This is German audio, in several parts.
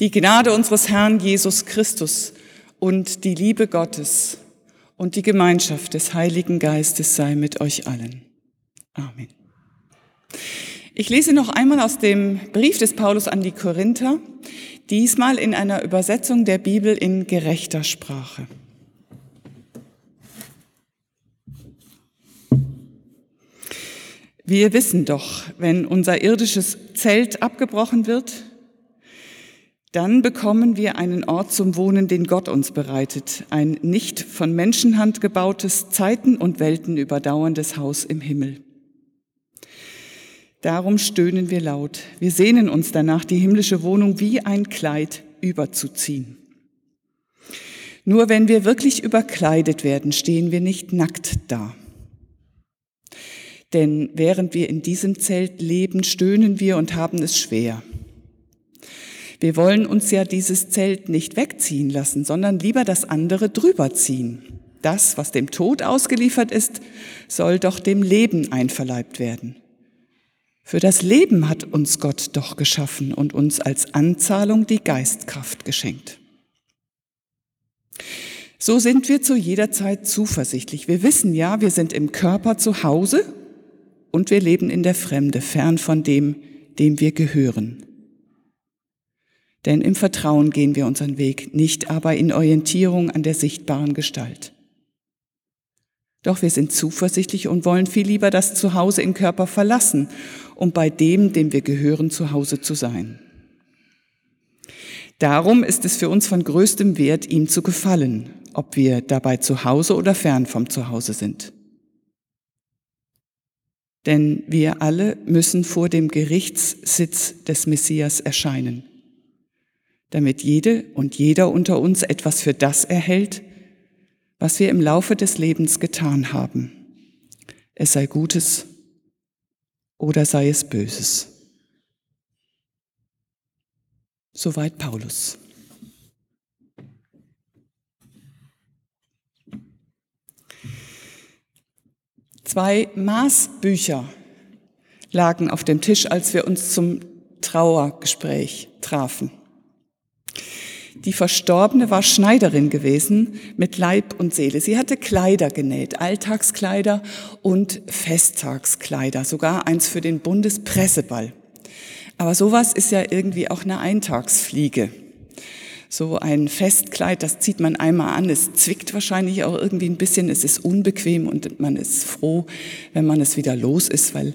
Die Gnade unseres Herrn Jesus Christus und die Liebe Gottes und die Gemeinschaft des Heiligen Geistes sei mit euch allen. Amen. Ich lese noch einmal aus dem Brief des Paulus an die Korinther, diesmal in einer Übersetzung der Bibel in gerechter Sprache. Wir wissen doch, wenn unser irdisches Zelt abgebrochen wird, dann bekommen wir einen Ort zum Wohnen, den Gott uns bereitet, ein nicht von Menschenhand gebautes, Zeiten und Welten überdauerndes Haus im Himmel. Darum stöhnen wir laut. Wir sehnen uns danach, die himmlische Wohnung wie ein Kleid überzuziehen. Nur wenn wir wirklich überkleidet werden, stehen wir nicht nackt da. Denn während wir in diesem Zelt leben, stöhnen wir und haben es schwer. Wir wollen uns ja dieses Zelt nicht wegziehen lassen, sondern lieber das andere drüber ziehen. Das, was dem Tod ausgeliefert ist, soll doch dem Leben einverleibt werden. Für das Leben hat uns Gott doch geschaffen und uns als Anzahlung die Geistkraft geschenkt. So sind wir zu jeder Zeit zuversichtlich. Wir wissen ja, wir sind im Körper zu Hause und wir leben in der Fremde, fern von dem, dem wir gehören. Denn im Vertrauen gehen wir unseren Weg, nicht aber in Orientierung an der sichtbaren Gestalt. Doch wir sind zuversichtlich und wollen viel lieber das Zuhause im Körper verlassen, um bei dem, dem wir gehören, zu Hause zu sein. Darum ist es für uns von größtem Wert, ihm zu gefallen, ob wir dabei zu Hause oder fern vom Zuhause sind. Denn wir alle müssen vor dem Gerichtssitz des Messias erscheinen damit jede und jeder unter uns etwas für das erhält, was wir im Laufe des Lebens getan haben. Es sei Gutes oder sei es Böses. Soweit Paulus. Zwei Maßbücher lagen auf dem Tisch, als wir uns zum Trauergespräch trafen. Die Verstorbene war Schneiderin gewesen mit Leib und Seele. Sie hatte Kleider genäht, Alltagskleider und Festtagskleider, sogar eins für den Bundespresseball. Aber sowas ist ja irgendwie auch eine Eintagsfliege. So ein Festkleid, das zieht man einmal an, es zwickt wahrscheinlich auch irgendwie ein bisschen, es ist unbequem und man ist froh, wenn man es wieder los ist, weil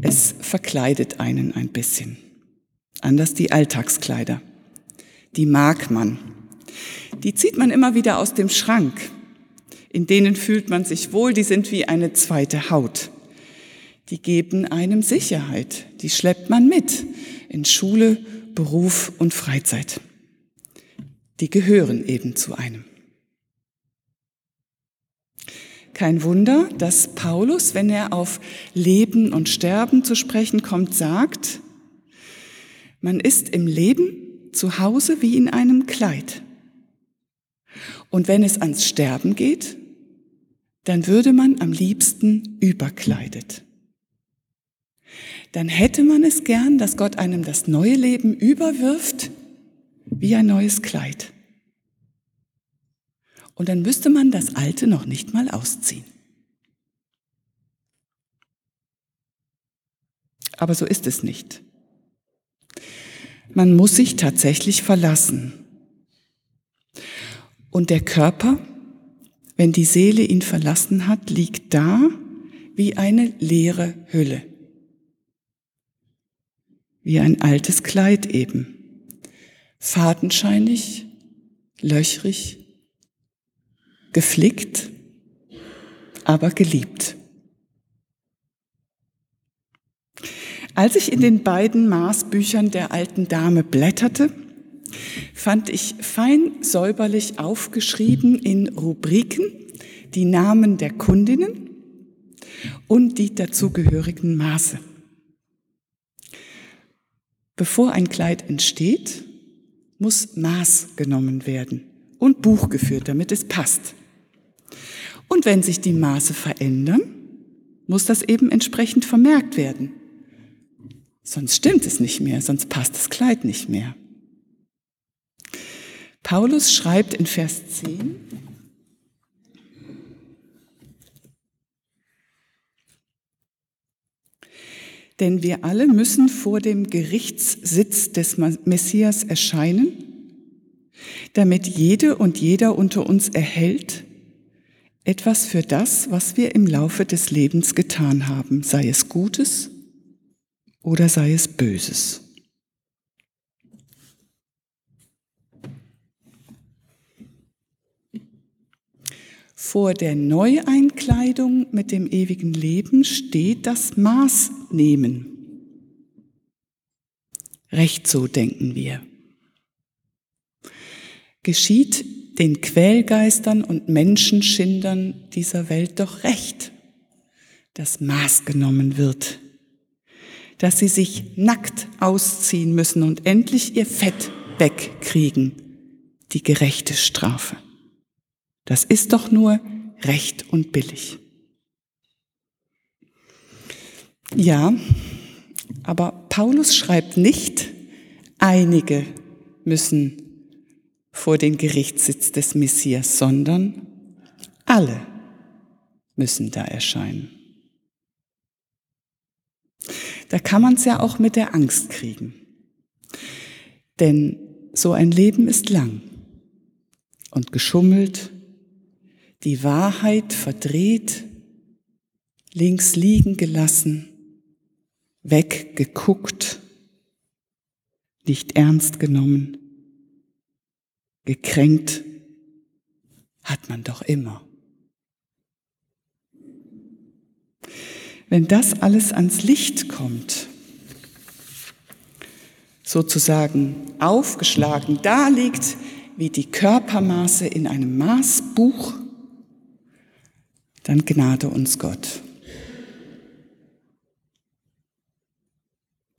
es verkleidet einen ein bisschen. Anders die Alltagskleider die mag man. Die zieht man immer wieder aus dem Schrank. In denen fühlt man sich wohl, die sind wie eine zweite Haut. Die geben einem Sicherheit, die schleppt man mit in Schule, Beruf und Freizeit. Die gehören eben zu einem. Kein Wunder, dass Paulus, wenn er auf Leben und Sterben zu sprechen kommt, sagt, man ist im Leben zu Hause wie in einem Kleid. Und wenn es ans Sterben geht, dann würde man am liebsten überkleidet. Dann hätte man es gern, dass Gott einem das neue Leben überwirft wie ein neues Kleid. Und dann müsste man das alte noch nicht mal ausziehen. Aber so ist es nicht. Man muss sich tatsächlich verlassen. Und der Körper, wenn die Seele ihn verlassen hat, liegt da wie eine leere Hülle. Wie ein altes Kleid eben. Fadenscheinig, löchrig, geflickt, aber geliebt. Als ich in den beiden Maßbüchern der alten Dame blätterte, fand ich fein säuberlich aufgeschrieben in Rubriken die Namen der Kundinnen und die dazugehörigen Maße. Bevor ein Kleid entsteht, muss Maß genommen werden und Buch geführt, damit es passt. Und wenn sich die Maße verändern, muss das eben entsprechend vermerkt werden. Sonst stimmt es nicht mehr, sonst passt das Kleid nicht mehr. Paulus schreibt in Vers 10, Denn wir alle müssen vor dem Gerichtssitz des Messias erscheinen, damit jede und jeder unter uns erhält etwas für das, was wir im Laufe des Lebens getan haben, sei es Gutes oder sei es Böses. Vor der Neueinkleidung mit dem ewigen Leben steht das Maßnehmen. Recht so denken wir. Geschieht den Quälgeistern und Menschenschindern dieser Welt doch recht, dass Maß genommen wird, dass sie sich nackt ausziehen müssen und endlich ihr Fett wegkriegen, die gerechte Strafe. Das ist doch nur recht und billig. Ja, aber Paulus schreibt nicht, einige müssen vor den Gerichtssitz des Messias, sondern alle müssen da erscheinen. Da kann man es ja auch mit der Angst kriegen. Denn so ein Leben ist lang und geschummelt die Wahrheit verdreht, links liegen gelassen, weggeguckt, nicht ernst genommen, gekränkt hat man doch immer. Wenn das alles ans Licht kommt, sozusagen aufgeschlagen da liegt, wie die Körpermaße in einem Maßbuch, dann gnade uns Gott.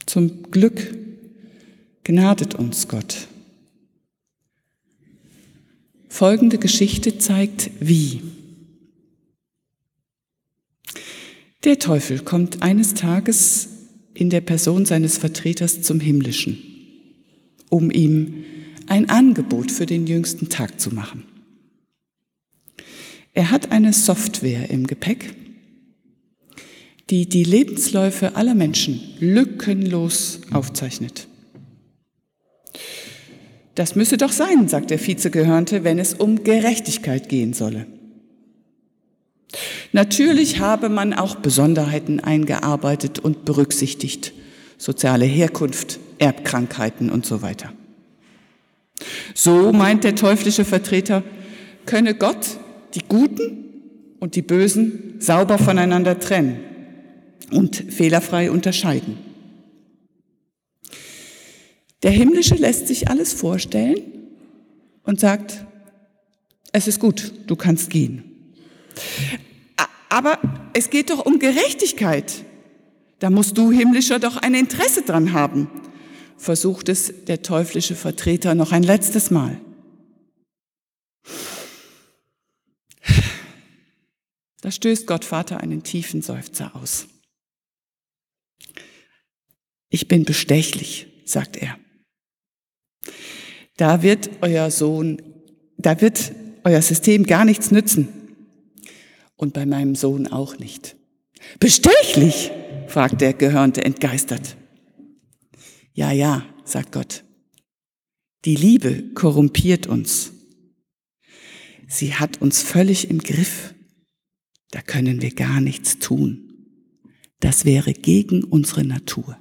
Zum Glück gnadet uns Gott. Folgende Geschichte zeigt, wie. Der Teufel kommt eines Tages in der Person seines Vertreters zum Himmlischen, um ihm ein Angebot für den jüngsten Tag zu machen. Er hat eine Software im Gepäck, die die Lebensläufe aller Menschen lückenlos aufzeichnet. Das müsse doch sein, sagt der Vizegehörnte, wenn es um Gerechtigkeit gehen solle. Natürlich habe man auch Besonderheiten eingearbeitet und berücksichtigt, soziale Herkunft, Erbkrankheiten und so weiter. So meint der teuflische Vertreter, könne Gott die Guten und die Bösen sauber voneinander trennen und fehlerfrei unterscheiden. Der Himmlische lässt sich alles vorstellen und sagt, es ist gut, du kannst gehen. Aber es geht doch um Gerechtigkeit. Da musst du Himmlischer doch ein Interesse dran haben, versucht es der teuflische Vertreter noch ein letztes Mal. Da stößt Gott Vater einen tiefen Seufzer aus. Ich bin bestechlich, sagt er. Da wird euer Sohn, da wird euer System gar nichts nützen. Und bei meinem Sohn auch nicht. Bestechlich? fragt der Gehörnte entgeistert. Ja, ja, sagt Gott. Die Liebe korrumpiert uns. Sie hat uns völlig im Griff. Da können wir gar nichts tun. Das wäre gegen unsere Natur.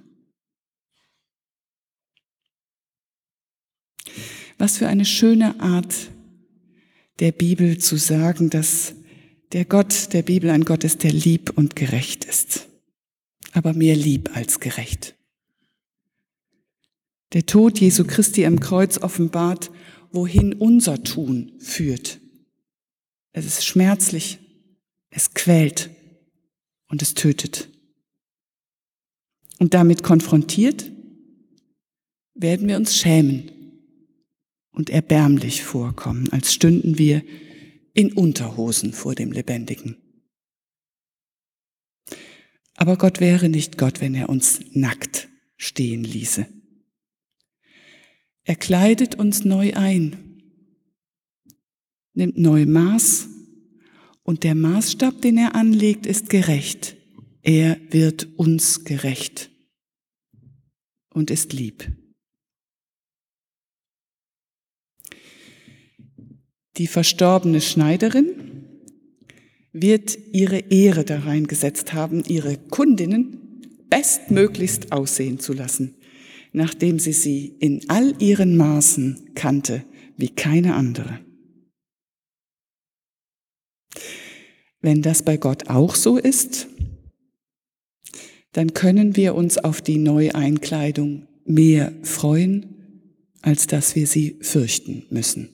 Was für eine schöne Art der Bibel zu sagen, dass der Gott der Bibel ein Gott ist, der lieb und gerecht ist. Aber mehr lieb als gerecht. Der Tod Jesu Christi am Kreuz offenbart, wohin unser Tun führt. Es ist schmerzlich, es quält und es tötet. Und damit konfrontiert werden wir uns schämen und erbärmlich vorkommen, als stünden wir in Unterhosen vor dem Lebendigen. Aber Gott wäre nicht Gott, wenn er uns nackt stehen ließe. Er kleidet uns neu ein nimmt neu Maß und der Maßstab, den er anlegt, ist gerecht. Er wird uns gerecht und ist lieb. Die verstorbene Schneiderin wird ihre Ehre da reingesetzt haben, ihre Kundinnen bestmöglichst aussehen zu lassen, nachdem sie sie in all ihren Maßen kannte wie keine andere. Wenn das bei Gott auch so ist, dann können wir uns auf die Neueinkleidung mehr freuen, als dass wir sie fürchten müssen.